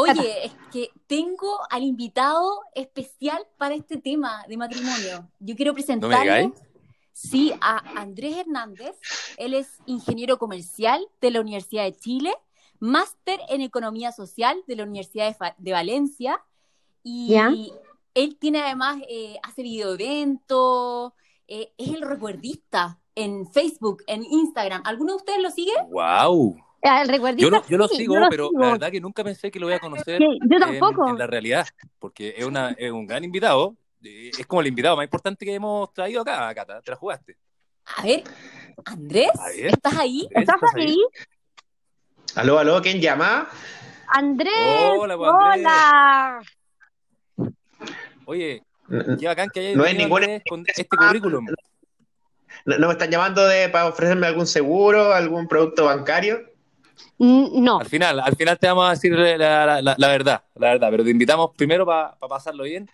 Oye, es que tengo al invitado especial para este tema de matrimonio. Yo quiero presentarle, sí, a Andrés Hernández. Él es ingeniero comercial de la Universidad de Chile, máster en economía social de la Universidad de, Valencia y él tiene además, eh, hace videoeventos, eh, es el recuerdista en Facebook, en Instagram. ¿Alguno de ustedes lo sigue? ¡Wow! Ah, el yo, lo, yo lo sigo, pero la verdad que nunca pensé que lo voy a conocer yo tampoco. En, la realidad, porque es, una, es un gran invitado. Eh, es como el invitado más importante que hemos traído acá, Cata. ¿Te la jugaste? A ver, Andrés, ¿estás ahí? ¿Estás, ahí? Aló, aló, ¿quién llama? Andrés. Hola, pues, Andrés. hola. Oye, qué bacán que haya no hay ningún con este currículum. ¿No, me están llamando de, para ofrecerme algún seguro, algún producto bancario? No. Al final, al final te vamos a decir la, verdad, la verdad, pero te invitamos primero para pasarlo bien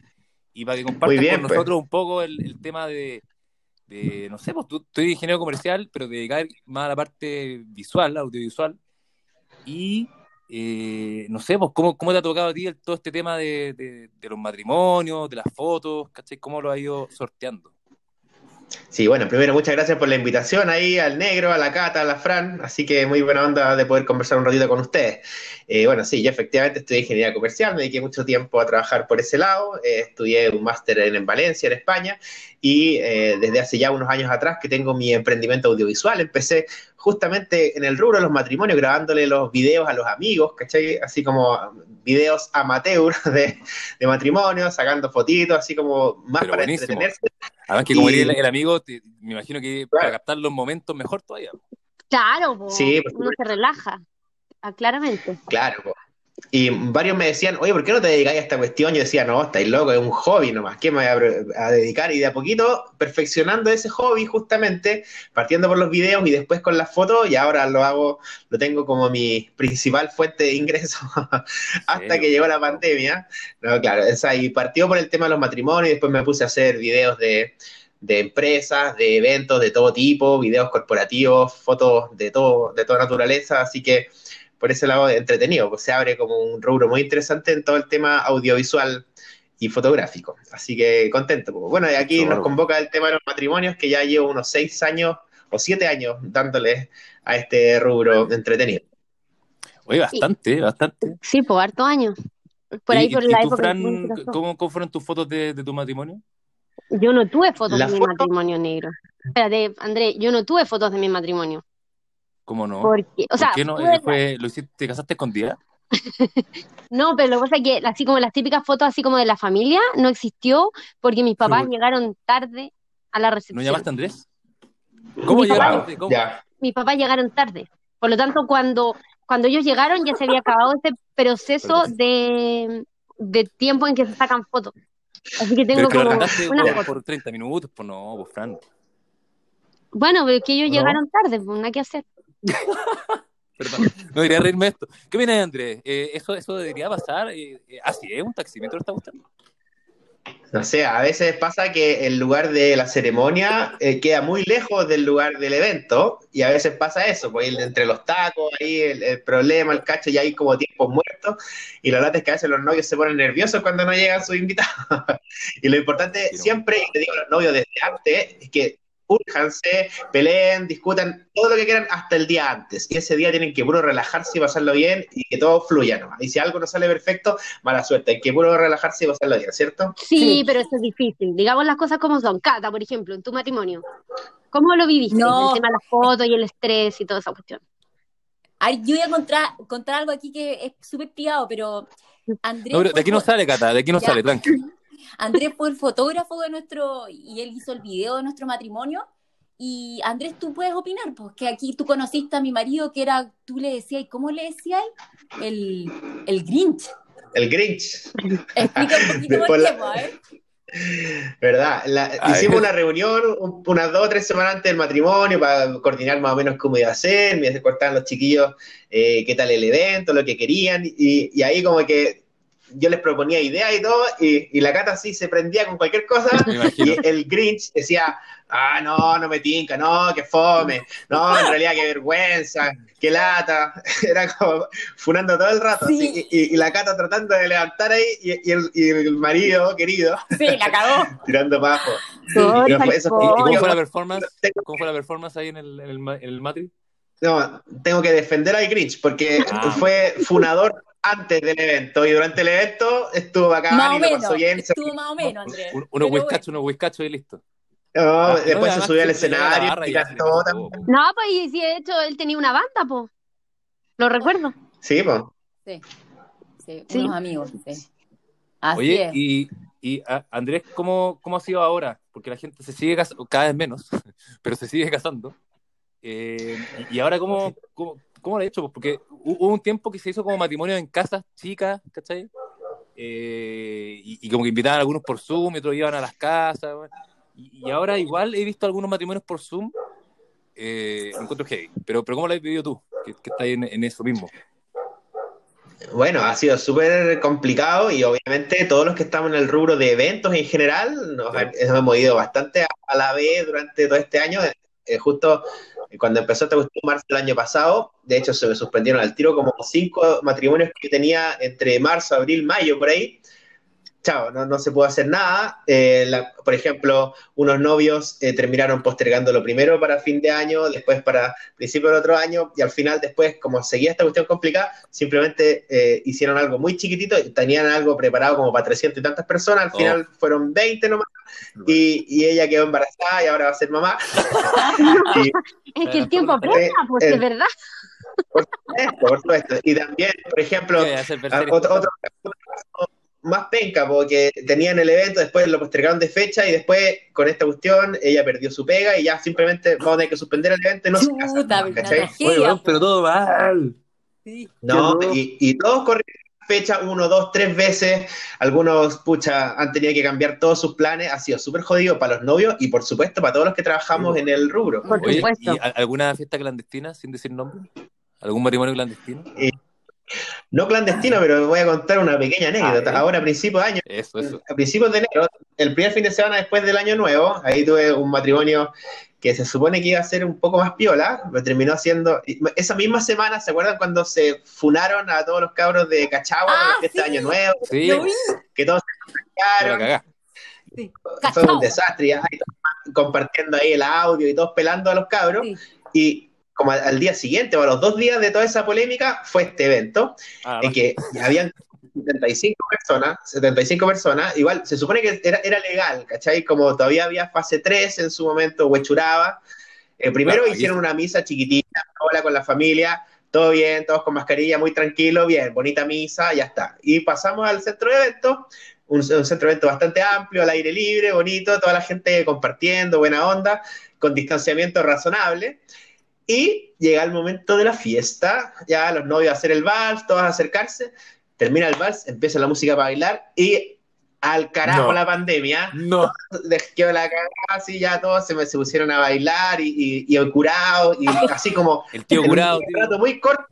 y para que compartas con pues. nosotros un poco el, tema de, no sé, pues tú, tú, eres ingeniero comercial, pero dedicar más a la parte visual, audiovisual, y eh, no sé, pues, ¿cómo, ¿cómo, te ha tocado a ti todo este tema de, de, los matrimonios, de las fotos, ¿cachai? ¿Cómo lo has ido sorteando? Sí, bueno, primero muchas gracias por la invitación ahí al negro, a la Cata, a la Fran, así que muy buena onda de poder conversar un ratito con ustedes. Eh, bueno, sí, yo efectivamente estudié ingeniería comercial, me dediqué mucho tiempo a trabajar por ese lado, eh, estudié un máster en, Valencia, en España, y eh, desde hace ya unos años atrás que tengo mi emprendimiento audiovisual, empecé justamente en el rubro de los matrimonios, grabándole los videos a los amigos, ¿cachai? Así como videos amateur de, de matrimonio, sacando fotitos, así como más para entretenerse. Además que como el, amigo, me imagino que para captar los momentos mejor todavía. Claro, sí, uno se relaja, ah, claramente. Claro, y varios me decían, oye, ¿por qué no te dedicáis a esta cuestión? Yo decía, no, estáis loco, es un hobby nomás, ¿qué me voy a, dedicar? Y de a poquito, perfeccionando ese hobby justamente, partiendo por los videos y después con las fotos, y ahora lo hago, lo tengo como mi principal fuente de ingreso hasta que llegó la pandemia. No, claro, es ahí, partió por el tema de los matrimonios y después me puse a hacer videos de, de empresas, de eventos de todo tipo, videos corporativos, fotos de todo, de toda naturaleza, así que por ese lado entretenido, pues se abre como un rubro muy interesante en todo el tema audiovisual y fotográfico. Así que contento. Pues. Bueno, y aquí nos convoca el tema de los matrimonios, que ya llevo unos seis años o siete años dándole a este rubro entretenido. Oye, bastante, bastante. Sí, por hartos años. Por ahí, por la época. ¿cómo, fueron tus fotos de, tu matrimonio? Yo no tuve fotos de mi matrimonio negro. Espérate, André, yo no tuve fotos de mi matrimonio. ¿Cómo no? Porque, o sea, ¿Por qué no? ¿Lo hiciste, ¿Te casaste escondida? no, pero lo que pasa es que así como las típicas fotos así como de la familia no existió porque mis papás llegaron tarde a la recepción. ¿No llamaste a Andrés? ¿Cómo llegaron? Mis papás llegaron tarde. Por lo tanto, cuando, cuando ellos llegaron ya se había acabado ese proceso de, de tiempo en que se sacan fotos. Así que tengo como una por, por 30 minutos, pues no, pues Fran. Bueno, pero es que ellos llegaron tarde, pues nada que hacer. Perdón, no debería reírme esto. ¿Qué viene, Andrés? Eh, ¿eso, ¿Eso debería pasar? Eh, eh, ¿Así es? ¿Un taxímetro está gustando? No sé, a veces pasa que el lugar de la ceremonia queda muy lejos del lugar del evento y a veces pasa eso, pues entre los tacos, ahí el, problema, el cacho, y hay como tiempos muertos y la verdad es que a veces los novios se ponen nerviosos cuando no llegan sus invitados. y lo importante siempre, y te digo a los novios desde antes, es que úrjanse, peleen, discutan, todo lo que quieran hasta el día antes. Y ese día tienen que puro relajarse y pasarlo bien y que todo fluya nomás. Y si algo no sale perfecto, mala suerte. Hay que puro relajarse y pasarlo bien, ¿cierto? Sí, pero eso es difícil. Digamos las cosas como son. Cata, por ejemplo, en tu matrimonio. ¿Cómo lo viviste? No. El tema de las fotos y el estrés y toda esa cuestión. Ay, yo voy a contar, contar algo aquí que es súper pillado, pero Andrés. de aquí no sale, Cata, de aquí no sale, tranquilo. Andrés fue el fotógrafo de nuestro, y él hizo el video de nuestro matrimonio. Y Andrés, tú puedes opinar, porque aquí tú conociste a mi marido que era, tú le decías, ¿y cómo le decías? El, el Grinch. El Grinch. Explica un poquito por qué, ¿eh? ¿Verdad? hicimos una reunión unas dos o tres semanas antes del matrimonio para coordinar más o menos cómo iba a ser, me cortaban los chiquillos eh, qué tal el evento, lo que querían, y, y ahí como que yo les proponía ideas y todo, y, la Cata así se prendía con cualquier cosa, y el Grinch decía, ah, no, no me tinca, no, que fome, no, en realidad qué vergüenza, qué lata, era como funando todo el rato, y, la Cata tratando de levantar ahí, y, el, marido querido, sí, la cagó. tirando para abajo. cómo fue la performance? ¿Cómo fue la performance ahí en el, en el, Matrix? No, tengo que defender al Grinch porque ah. fue funador antes del evento y durante el evento estuvo bacán más y lo pasó bien. Estuvo más o menos, Andrés. unos whiskachos, unos whiskachos y listo. No, ah, después se subió al escenario y cantó también. No, pues y de hecho él tenía una banda, pues. Lo recuerdo. Sí, pues. Sí. sí. unos amigos. Sí. Así Oye, es. y, y Andrés, ¿cómo, ¿cómo ha sido ahora? Porque la gente se sigue casando, cada vez menos, pero se sigue casando. Eh, y ahora, ¿cómo, cómo, cómo lo ha hecho? Pues porque hubo un tiempo que se hizo como matrimonio en casas chicas, ¿cachai? Eh, y, como que invitaban a algunos por Zoom y otros iban a las casas. Y, ahora igual he visto algunos matrimonios por Zoom. Eh, encuentro heavy. Pero, pero ¿cómo lo has vivido tú? Que, que estás en, en eso mismo. Bueno, ha sido súper complicado y obviamente todos los que estamos en el rubro de eventos en general nos hemos ido bastante a la vez durante todo este año. Eh, justo cuando empezó esta cuestión marzo del año pasado, de hecho se me suspendieron al tiro como cinco matrimonios que tenía entre marzo, abril, mayo, por ahí. Chao, no, no se pudo hacer nada. Eh, por ejemplo, unos novios eh, terminaron postergándolo primero para fin de año, después para principio del otro año, y al final, después, como seguía esta cuestión complicada, simplemente eh, hicieron algo muy chiquitito, tenían algo preparado como para 300 y tantas personas, al final oh. fueron 20 nomás, y, ella quedó embarazada y ahora va a ser mamá. es que el tiempo apresa, pues es verdad. Por supuesto, por supuesto. Y también, por ejemplo, otro, otro, más penca, porque tenían el evento, después lo postergaron de fecha y después con esta cuestión ella perdió su pega y ya simplemente vamos a tener que suspender el evento y no se pero todo mal. No, y, y todos corrieron fecha uno, dos, tres veces. Algunos, pucha, han tenido que cambiar todos sus planes. Ha sido súper jodido para los novios y, por supuesto, para todos los que trabajamos en el rubro. Por supuesto. ¿y ¿Alguna fiesta clandestina, sin decir nombre? ¿Algún matrimonio clandestino? Eh, no clandestino, pero voy a contar una pequeña anécdota. Ah, Ahora, a principios de año, a principios de enero, el primer fin de semana después del año nuevo, ahí tuve un matrimonio que se supone que iba a ser un poco más piola, me terminó haciendo. Esa misma semana, ¿se acuerdan cuando se funaron a todos los cabros de Cachagua ah, este año nuevo? Sí. Que todos se cagaron. Fue un desastre, compartiendo ahí el audio y todos pelando a los cabros. Y como al, día siguiente o a los dos días de toda esa polémica fue este evento, ah, en que habían 75 personas, 75 personas, igual se supone que era, era legal, ¿cachai? Como todavía había fase 3 en su momento, huechuraba. Eh, primero hicieron una misa chiquitita, hola con la familia, todo bien, todos con mascarilla, muy tranquilo, bien, bonita misa, ya está. Y pasamos al centro de eventos, un, un centro de eventos bastante amplio, al aire libre, bonito, toda la gente compartiendo, buena onda, con distanciamiento razonable. Y llega el momento de la fiesta, ya los novios a hacer el vals, todos a acercarse, termina el vals, empieza la música para bailar y al carajo la pandemia. No. Quedó la cagada, así ya todos se, me, se pusieron a bailar y, y, el curado, y así como. el tío curado. Un rato muy corto.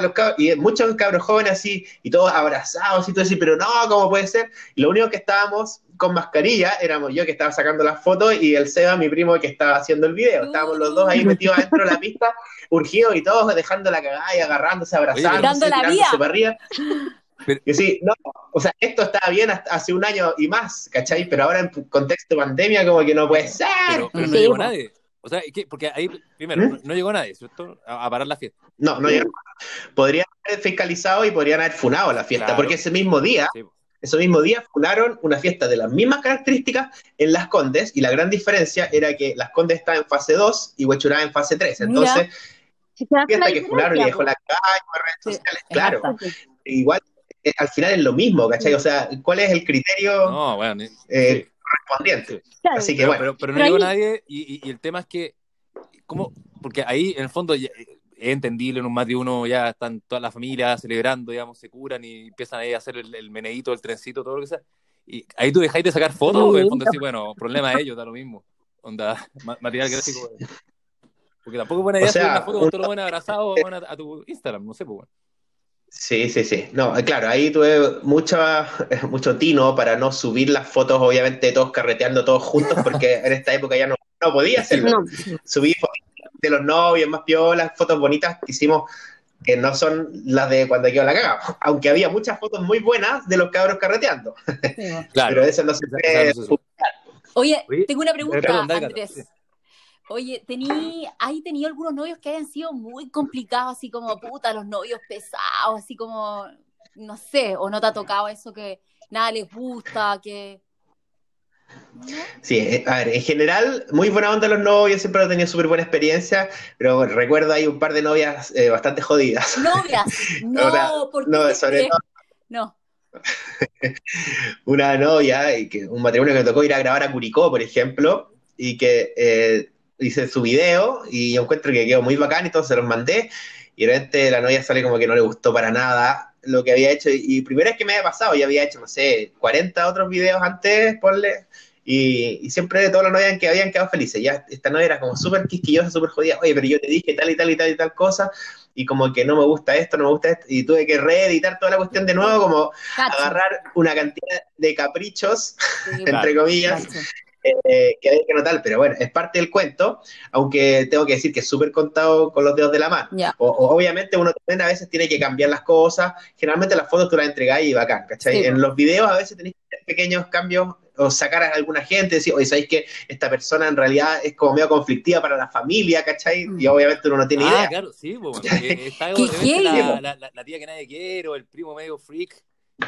los y muchos cabros jóvenes así, y todos abrazados y todo así, pero no, ¿cómo puede ser? Y lo único que estábamos con mascarilla éramos yo que estaba sacando las fotos y el Seba, mi primo, que estaba haciendo el video. Estábamos los dos ahí metidos adentro de la pista, urgidos y todos dejando la cagada y agarrándose, abrazándose, tirándose para arriba. Y sí, no, o sea, esto estaba bien hasta hace un año y más, ¿cachai? Pero ahora en contexto de pandemia como que no puede ser. Pero, no llegó nadie. O sea, porque ahí, primero, ¿Mm? no llegó nadie, ¿cierto? A, parar la fiesta. No, no llegó. Podrían haber fiscalizado y podrían haber funado la fiesta, porque ese mismo día ese mismo día fundaron una fiesta de las mismas características en Las Condes, y la gran diferencia era que Las Condes estaba en fase 2 y Huechuraba en fase 3. Entonces, fiesta que fundaron y dejó la calle, redes sociales, claro. Igual, eh, al final es lo mismo, ¿cachai? O sea, ¿cuál es el criterio eh, correspondiente? Así que bueno. Pero, no llegó nadie, y, y, el tema es que, ¿cómo? Porque ahí, en el fondo, es entendible, en un más de uno ya están todas las familias celebrando, digamos, se curan y empiezan ahí a hacer el, el meneíto, el trencito, todo lo que sea. Y ahí tú dejáis de sacar fotos, sí, en fondo decís, bueno, problema de ellos, da lo mismo. Onda, material gráfico. Porque tampoco es buena idea hacer una foto con todo lo bueno abrazado a, a, tu Instagram, no sé, pues bueno. Sí, sí, sí. No, claro, ahí tuve mucha, mucho tino para no subir las fotos, obviamente, todos carreteando todos juntos, porque en esta época ya no, no podía hacerlo. Subí fotos de los novios, más piolas, fotos bonitas que hicimos, que no son las de cuando quedó la caga, aunque había muchas fotos muy buenas de los cabros carreteando. claro. Pero eso no se puede Oye, tengo una pregunta, Andrés. Oye, tení, ¿hay tenido algunos novios que hayan sido muy complicados, así como, puta, los novios pesados, así como, no sé, o no te ha tocado eso que nada les gusta, que... Sí, eh, a ver, en general, muy buena onda los novios, siempre he tenido súper buena experiencia, pero recuerdo hay un par de novias eh, bastante jodidas. ¿Novias? No, porque no, sobre todo... No. una novia, y que, un matrimonio que me tocó ir a grabar a Curicó, por ejemplo, y que eh, hice su video y yo encuentro que quedó muy bacán y todos se los mandé y de repente la novia sale como que no le gustó para nada lo que había hecho y, primera vez que me había pasado, ya había hecho, no sé, 40 otros videos antes, ponle, y, y siempre todas las novias que habían quedado felices, ya esta novia era como súper quisquillosa, súper jodida, oye, pero yo te dije tal y tal y tal y tal cosa, y como que no me gusta esto, no me gusta esto, y tuve que reeditar toda la cuestión de nuevo, como agarrar una cantidad de caprichos, entre comillas, eh, que hay que notar, pero bueno, es parte del cuento, aunque tengo que decir que es súper contado con los dedos de la mano. O, obviamente uno también a veces tiene que cambiar las cosas, generalmente las fotos tú las entregás y bacán, ¿cachai? En los videos a veces tenéis pequeños cambios o sacar a alguna gente, decir, oye, ¿sabéis que esta persona en realidad es como medio conflictiva para la familia, ¿cachai? Y mm. obviamente uno no tiene ah, idea. claro, sí, pues, está la, la, la, tía que nadie quiere, o el primo medio freak,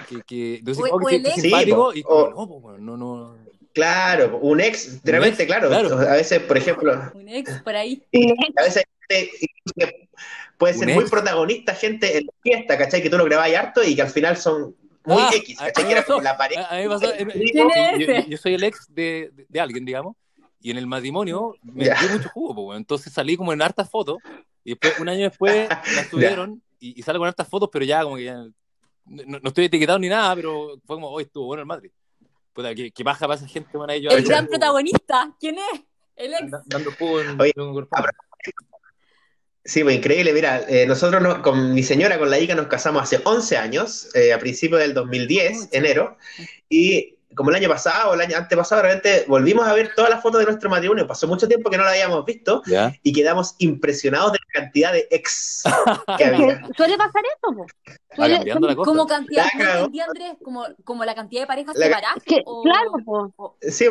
que, que, o, o el ex. Simpático, y como, no, no, no, Claro, un ex, realmente, claro, A veces, por ejemplo. Un ex por ahí. A veces puede ser muy protagonista gente en la fiesta, ¿cachai? Que tú lo grabáis harto y que al final son muy ah, X, ¿cachai? Que era como la pareja. A, mí pasó, yo, soy el ex de, de, alguien, digamos, y en el matrimonio me dio mucho jugo, pues, entonces salí como en hartas fotos y después, un año después la subieron y, y salgo con hartas fotos, pero ya como que ya, no, no, estoy etiquetado ni nada, pero fue como, hoy estuvo bueno el Madrid. Puta, que, que baja para esa gente, bueno, ellos. El gran protagonista, ¿quién es? El ex. Dando en, Oye, Sí, pues increíble. Mira, eh, nosotros con mi señora, con la Ica, nos casamos hace 11 años, eh, a principios del 2010, enero, y como el año pasado o el año antepasado, realmente volvimos a ver todas las fotos de nuestro matrimonio. Pasó mucho tiempo que no la habíamos visto y quedamos impresionados de la cantidad de ex que había. Suele pasar eso, como cantidad, de Andrés, como, como la cantidad de parejas separadas. Claro, po. Sí,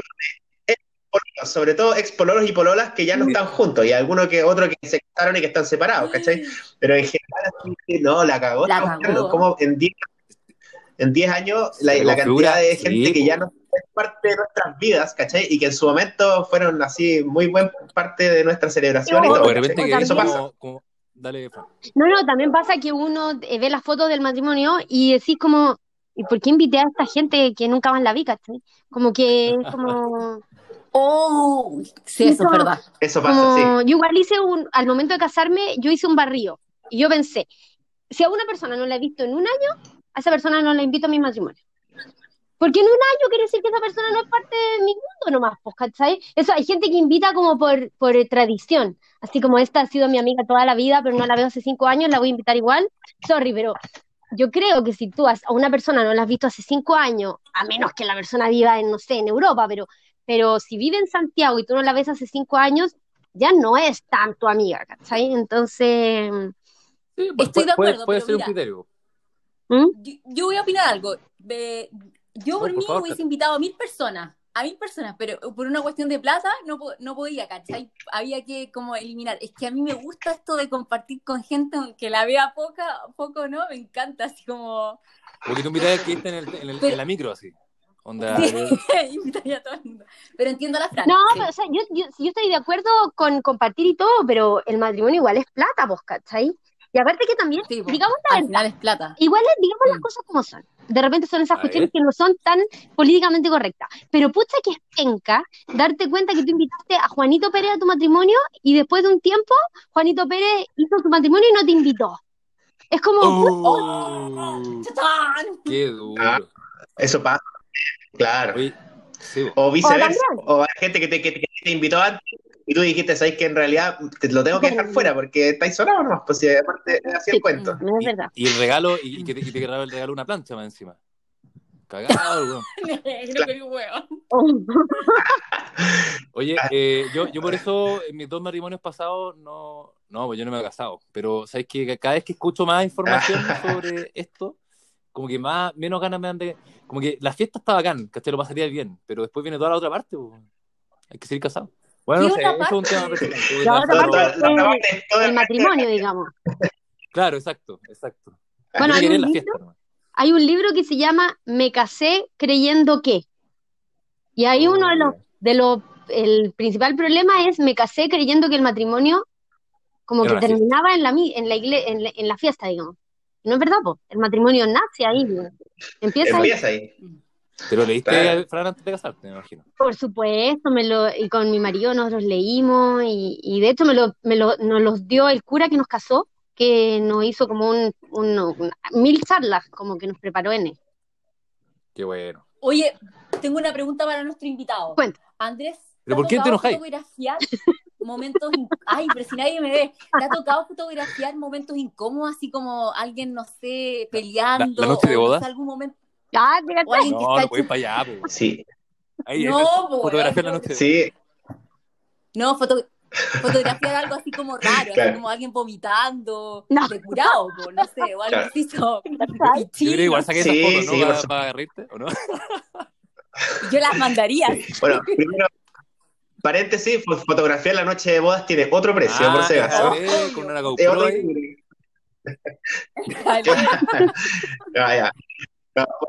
sobre todo ex pololos y pololas que ya no están juntos y algunos que otros que se casaron y que están separados, ¿cachai? Pero en general, no, la cagó. La cagó. Como en 10 en 10 años la, cantidad de gente que ya no es parte de nuestras vidas, ¿cachai? Y que en su momento fueron así muy buena parte de nuestra celebración y todo. De repente que eso pasa. Dale, no, no, también pasa que uno eh, ve las fotos del matrimonio y decís como, ¿y por qué invité a esta gente que nunca más la vi, ¿cachai? Como que es como... Oh, sí, eso es verdad. Eso pasa, sí. Yo igual hice un, al momento de casarme, yo hice un barrio y yo pensé, si a una persona no la he visto en un año, a esa persona no la invito a mi matrimonio. Porque en un año quiere decir que esa persona no es parte de mi mundo nomás, pues, ¿cachai? Eso, hay gente que invita como por, por tradición, así como esta ha sido mi amiga toda la vida, pero no la veo hace cinco años, la voy a invitar igual. Sorry, pero yo creo que si tú a una persona no la has visto hace cinco años, a menos que la persona viva en, no sé, en Europa, pero, pero si vive en Santiago y tú no la ves hace cinco años, ya no es tanto amiga, ¿cachai? Entonces... Pues, Estoy de acuerdo. Puede, ser un criterio. ¿Mm? Yo, voy a opinar algo. yo por, mí hubiese invitado a mil personas, a mil personas, pero por una cuestión de plata no, no podía, ¿cachai? Había que como eliminar. Es que a mí me gusta esto de compartir con gente que la vea poca, poco, ¿no? Me encanta, así como... Porque tú invitas que esté en, el, en, la micro, así. Onda, invitaría a todo el mundo. Pero entiendo la frase. No, pero, o sea, yo, yo, yo, estoy de acuerdo con compartir y todo, pero el matrimonio igual es plata, vos, ¿cachai? Y aparte que también, digamos la verdad, es plata. igual digamos las cosas como son. De repente son esas cuestiones que no son tan políticamente correctas. Pero pucha que es penca darte cuenta que tú invitaste a Juanito Pérez a tu matrimonio y después de un tiempo Juanito Pérez hizo tu matrimonio y no te invitó. Es como... Oh, ¡Qué duro! Ah, eso pasa, claro. o viceversa. O, hay gente que te, que te invitó antes Y tú dijiste, ¿sabes que en realidad te lo tengo que dejar fuera porque estáis sonado nomás? Pues si aparte así el cuento. es verdad. Y, el regalo, y, que te, y te el regalo una plancha más encima. Cagado, weón. Oye, eh, yo, yo por eso en mis dos matrimonios pasados no, no, pues yo no me he casado. Pero sabes que cada vez que escucho más información sobre esto, como que más, menos ganas me dan de. Como que la fiesta está bacán, ¿cachai? Lo pasaría bien, pero después viene toda la otra parte, pues. hay que seguir casado. Bueno, no sé, eso es un tema personal. La otra parte es el matrimonio, digamos. Claro, exacto, exacto. Bueno, hay un, libro, hay un libro que se llama Me casé creyendo que. Y ahí uno de los, de los, el principal problema es me casé creyendo que el matrimonio como que terminaba en la, en la, en la, fiesta, digamos. No es verdad, pues. El matrimonio nace ahí, Empieza, Empieza ahí. Pero leíste Fran antes de casarte, me imagino. Por supuesto, me lo, y con mi marido nosotros leímos, y, y de hecho me lo, me lo, nos los dio el cura que nos casó, que nos hizo como un, mil charlas, como que nos preparó en él. Qué bueno. Oye, tengo una pregunta para nuestro invitado. Cuenta. Andrés, ¿pero por qué te enojáis? fotografiar momentos, ay, pero si nadie me ve, ¿te ha tocado fotografiar momentos incómodos, así como alguien, no sé, peleando? ¿La, noche de boda? algún momento? Ah, mira, no, no voy para allá. Sí. Ahí, no, fotografiar la noche Sí. No, foto fotografiar algo así como raro, así como alguien vomitando, no. de curado, no sé, o algo así. So, Yo igual saqué sí, esas fotos, ¿no? Sí, para, reírte, ¿o no? Yo las mandaría. Bueno, primero, paréntesis, fotografiar la noche de bodas tiene otro precio, ah, por si acaso. Con una GoPro ahí. ya,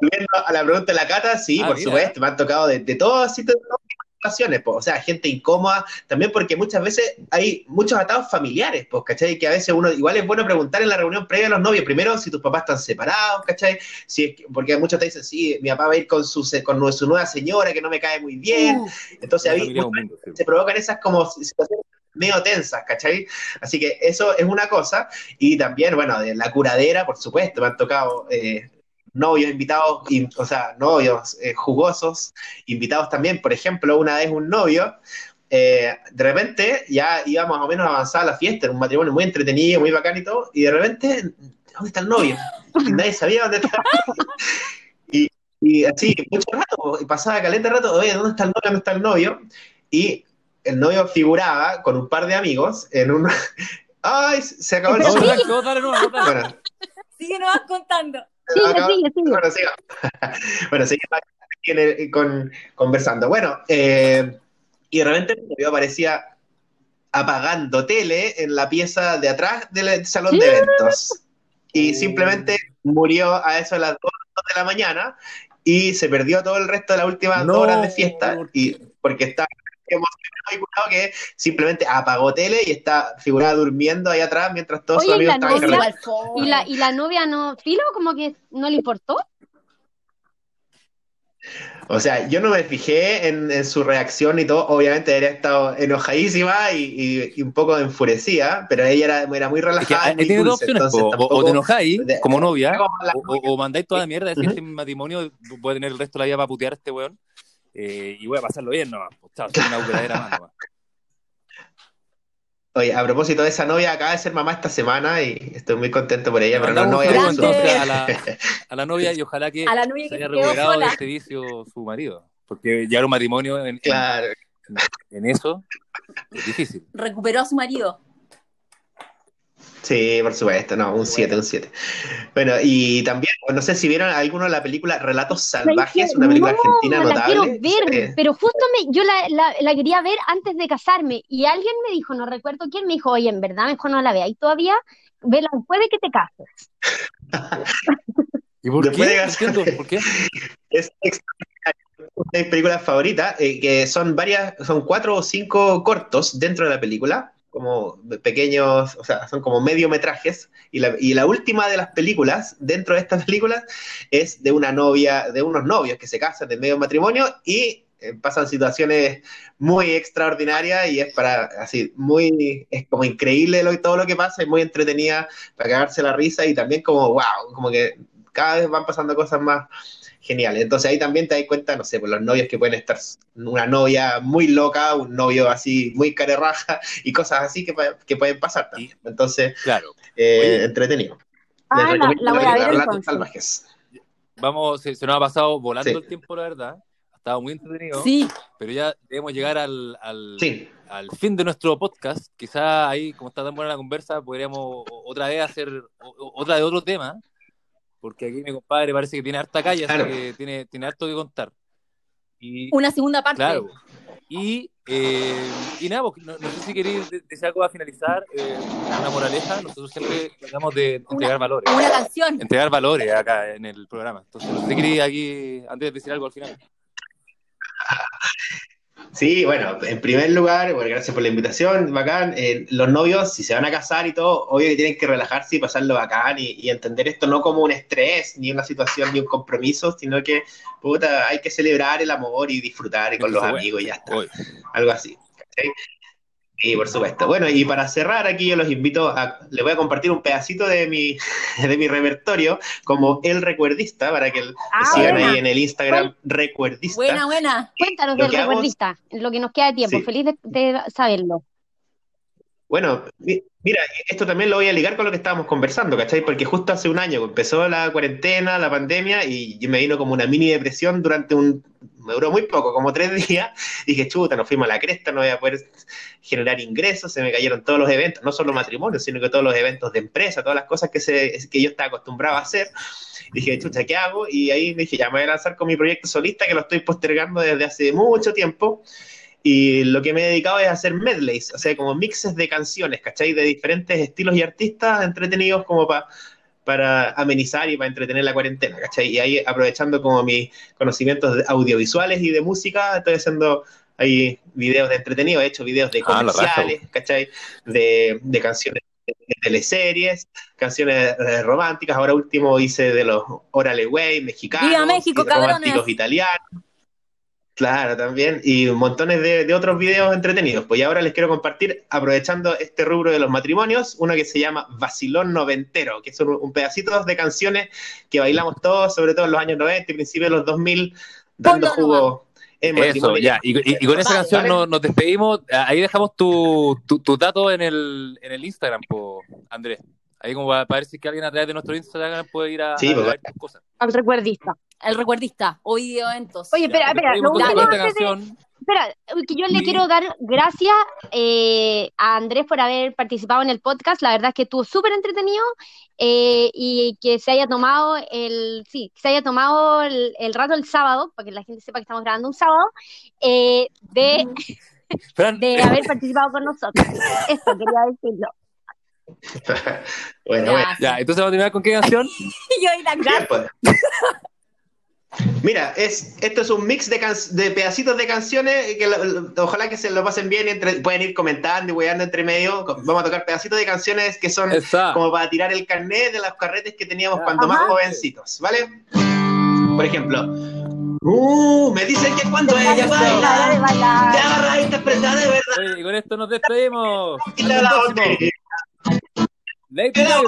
volviendo a la pregunta de la cata, sí, ah, por supuesto, me han tocado de, de todas situaciones, o sea, gente incómoda, también porque muchas veces hay muchos atados familiares, pues, ¿cachai? Que a veces uno, igual es bueno preguntar en la reunión previa a los novios, primero si tus papás están separados, ¿cachai? Si es porque muchos te dicen, sí, mi papá va a ir con su, con su nueva señora que no me cae muy bien, entonces ahí se provocan esas como situaciones medio tensas, ¿cachai? Así que eso es una cosa, y también, bueno, de la curadera, por supuesto, me han tocado... Eh, novios invitados, o sea, novios eh, jugosos, invitados también, por ejemplo, una vez un novio, eh, de repente ya iba más o menos avanzada la fiesta, en un matrimonio muy entretenido, muy bacán y todo, y de repente, ¿dónde está el novio? Y nadie sabía dónde estaba. y, y, así, mucho rato, y pasaba caliente rato, oye, ¿dónde está el novio? ¿Dónde está el novio? Y el novio figuraba con un par de amigos en un... ¡Ay! Se acabó el... Bueno. Sigue nos contando. Bueno, siga. bueno, con, conversando. Bueno, eh, y de repente el aparecía apagando tele en la pieza de atrás del salón de eventos. Y simplemente murió a eso de las 2 de la mañana y se perdió todo el resto de las últimas dos horas de fiesta y porque está emocionado y que simplemente apagó tele y está figurada durmiendo ahí atrás mientras todos sus amigos estaban ¿y la, ¿Y la novia no, filo, como que no le importó? O sea, yo no me fijé en, su reacción y todo. Obviamente había estado enojadísima y, un poco enfurecida, pero ella era, era muy relajada. Es tiene dos opciones: o, te enojáis como novia, o, mandáis toda la mierda. Es que este matrimonio puede tener el resto de la vida para putear a este weón. Eh, y voy a pasarlo bien nomás. Pues, chao, soy una verdadera mano. Oye, a propósito de esa novia, acaba de ser mamá esta semana y estoy muy contento por ella, pero no, no voy a, a, la, a la novia y ojalá que, se haya recuperado de este vicio su marido. Porque ya un matrimonio en, claro. en, en, eso es difícil. Recuperó a su marido. Sí, por supuesto, no, un 7, un 7. Bueno, y también, no sé si vieron alguno la película Relatos Salvajes, una película argentina notable. La quiero ver, pero justo me, yo la, la, quería ver antes de casarme y alguien me dijo, no recuerdo quién, me dijo, oye, en verdad mejor no la y todavía, vela después de que te cases. ¿Y por qué? ¿Por qué? Es una de mis películas favoritas, eh, que son varias, son cuatro o cinco cortos dentro de la película como pequeños, o sea, son como mediometrajes, y la, y la última de las películas, dentro de estas películas, es de una novia, de unos novios que se casan de medio matrimonio y eh, pasan situaciones muy extraordinarias y es para, así, muy, es como increíble lo, todo lo que pasa, es muy entretenida para cagarse la risa y también como, wow, como que cada vez van pasando cosas más genial. Entonces ahí también te das cuenta, no sé, por los novios que pueden estar una novia muy loca, un novio así muy carerraja y cosas así que, que pueden pasar también. Entonces, claro. Eh, entretenido. Ah, la, voy a ver salvajes. Vamos, se, nos ha pasado volando el tiempo, la verdad. Ha estado muy entretenido. Sí. Pero ya debemos llegar al, al, al fin de nuestro podcast. Quizá ahí, como está tan buena la conversa, podríamos otra vez hacer otra de otro tema porque aquí mi compadre parece que tiene harta calle, así que tiene, tiene harto que contar. Y, Una segunda parte. Claro. Y, eh, y nada, pues, no, sé si queréis decir algo a finalizar, eh, una moraleja, nosotros siempre tratamos de entregar valores. Una canción. Entregar valores acá en el programa. Entonces, no sé si queréis aquí, antes de decir algo al final. Sí, bueno, en primer lugar, bueno, gracias por la invitación, bacán. Eh, los novios, si se van a casar y todo, obvio que tienen que relajarse y pasarlo bacán y, entender esto no como un estrés, ni una situación, ni un compromiso, sino que, puta, hay que celebrar el amor y disfrutar con los amigos y ya está. Algo así. Sí, por supuesto. Bueno, y para cerrar aquí yo los invito a, les voy a compartir un pedacito de mi, de mi repertorio como el recuerdista, para que ah, sigan ahí en el Instagram recuerdista. Buena, buena. Cuéntanos del recuerdista, lo que nos queda de tiempo. Feliz de, saberlo. Bueno, mira, esto también lo voy a ligar con lo que estábamos conversando, ¿cachai? Porque justo hace un año empezó la cuarentena, la pandemia, y me vino como una mini depresión durante un, me duró muy poco, como tres días, dije, chuta, nos fuimos a la cresta, no voy a poder generar ingresos, se me cayeron todos los eventos, no solo matrimonios, sino que todos los eventos de empresa, todas las cosas que, se, que yo estaba acostumbrado a hacer. Dije, chuta, ¿qué hago? Y ahí dije, ya me voy a lanzar con mi proyecto solista, que lo estoy postergando desde hace mucho tiempo. Y lo que me he dedicado es a hacer medleys, o sea, como mixes de canciones, ¿cachai? De diferentes estilos y artistas entretenidos como para para amenizar y para entretener la cuarentena, ¿cachai? Y ahí aprovechando como mis conocimientos audiovisuales y de música, estoy haciendo ahí videos de entretenido, he hecho videos de ah, comerciales, ¿cachai? De, de canciones de teleseries, canciones eh, románticas, ahora último hice de los Orale Way mexicanos, México, románticos italianos. Claro, también. Y montones de, otros videos entretenidos. Pues ahora les quiero compartir, aprovechando este rubro de los matrimonios, uno que se llama Vacilón Noventero, que son un pedacito de canciones que bailamos todos, sobre todo en los años 90 y principios de los 2000, dando jugo. En Eso, ya. Y, con esa canción nos, despedimos. Ahí dejamos tu, tu, dato en el, en el Instagram, po, Andrés. Ahí como para ver si que alguien a través de nuestro Instagram puede ir a, sí, pues, ver tus cosas. Al recuerdista. El recuerdista, hoy eventos. Oye, espera, espera, espera, que yo le quiero dar gracias eh, a Andrés por haber participado en el podcast. La verdad es que estuvo súper entretenido eh, y que se haya tomado el, sí, que se haya tomado el, rato el sábado, para que la gente sepa que estamos grabando un sábado, eh, de, de haber participado con nosotros. Eso quería decirlo. bueno, bueno. Ya, entonces vamos a terminar con qué canción. yo y la gracia. Mira, es, esto es un mix de, de pedacitos de canciones que ojalá que se lo pasen bien y pueden ir comentando y weando entre medio. Vamos a tocar pedacitos de canciones que son como para tirar el carnet de los carretes que teníamos cuando más jovencitos, ¿vale? Por ejemplo, uh, me dicen que cuando ella baila, te agarra y te de verdad. y con esto nos despedimos. Y la,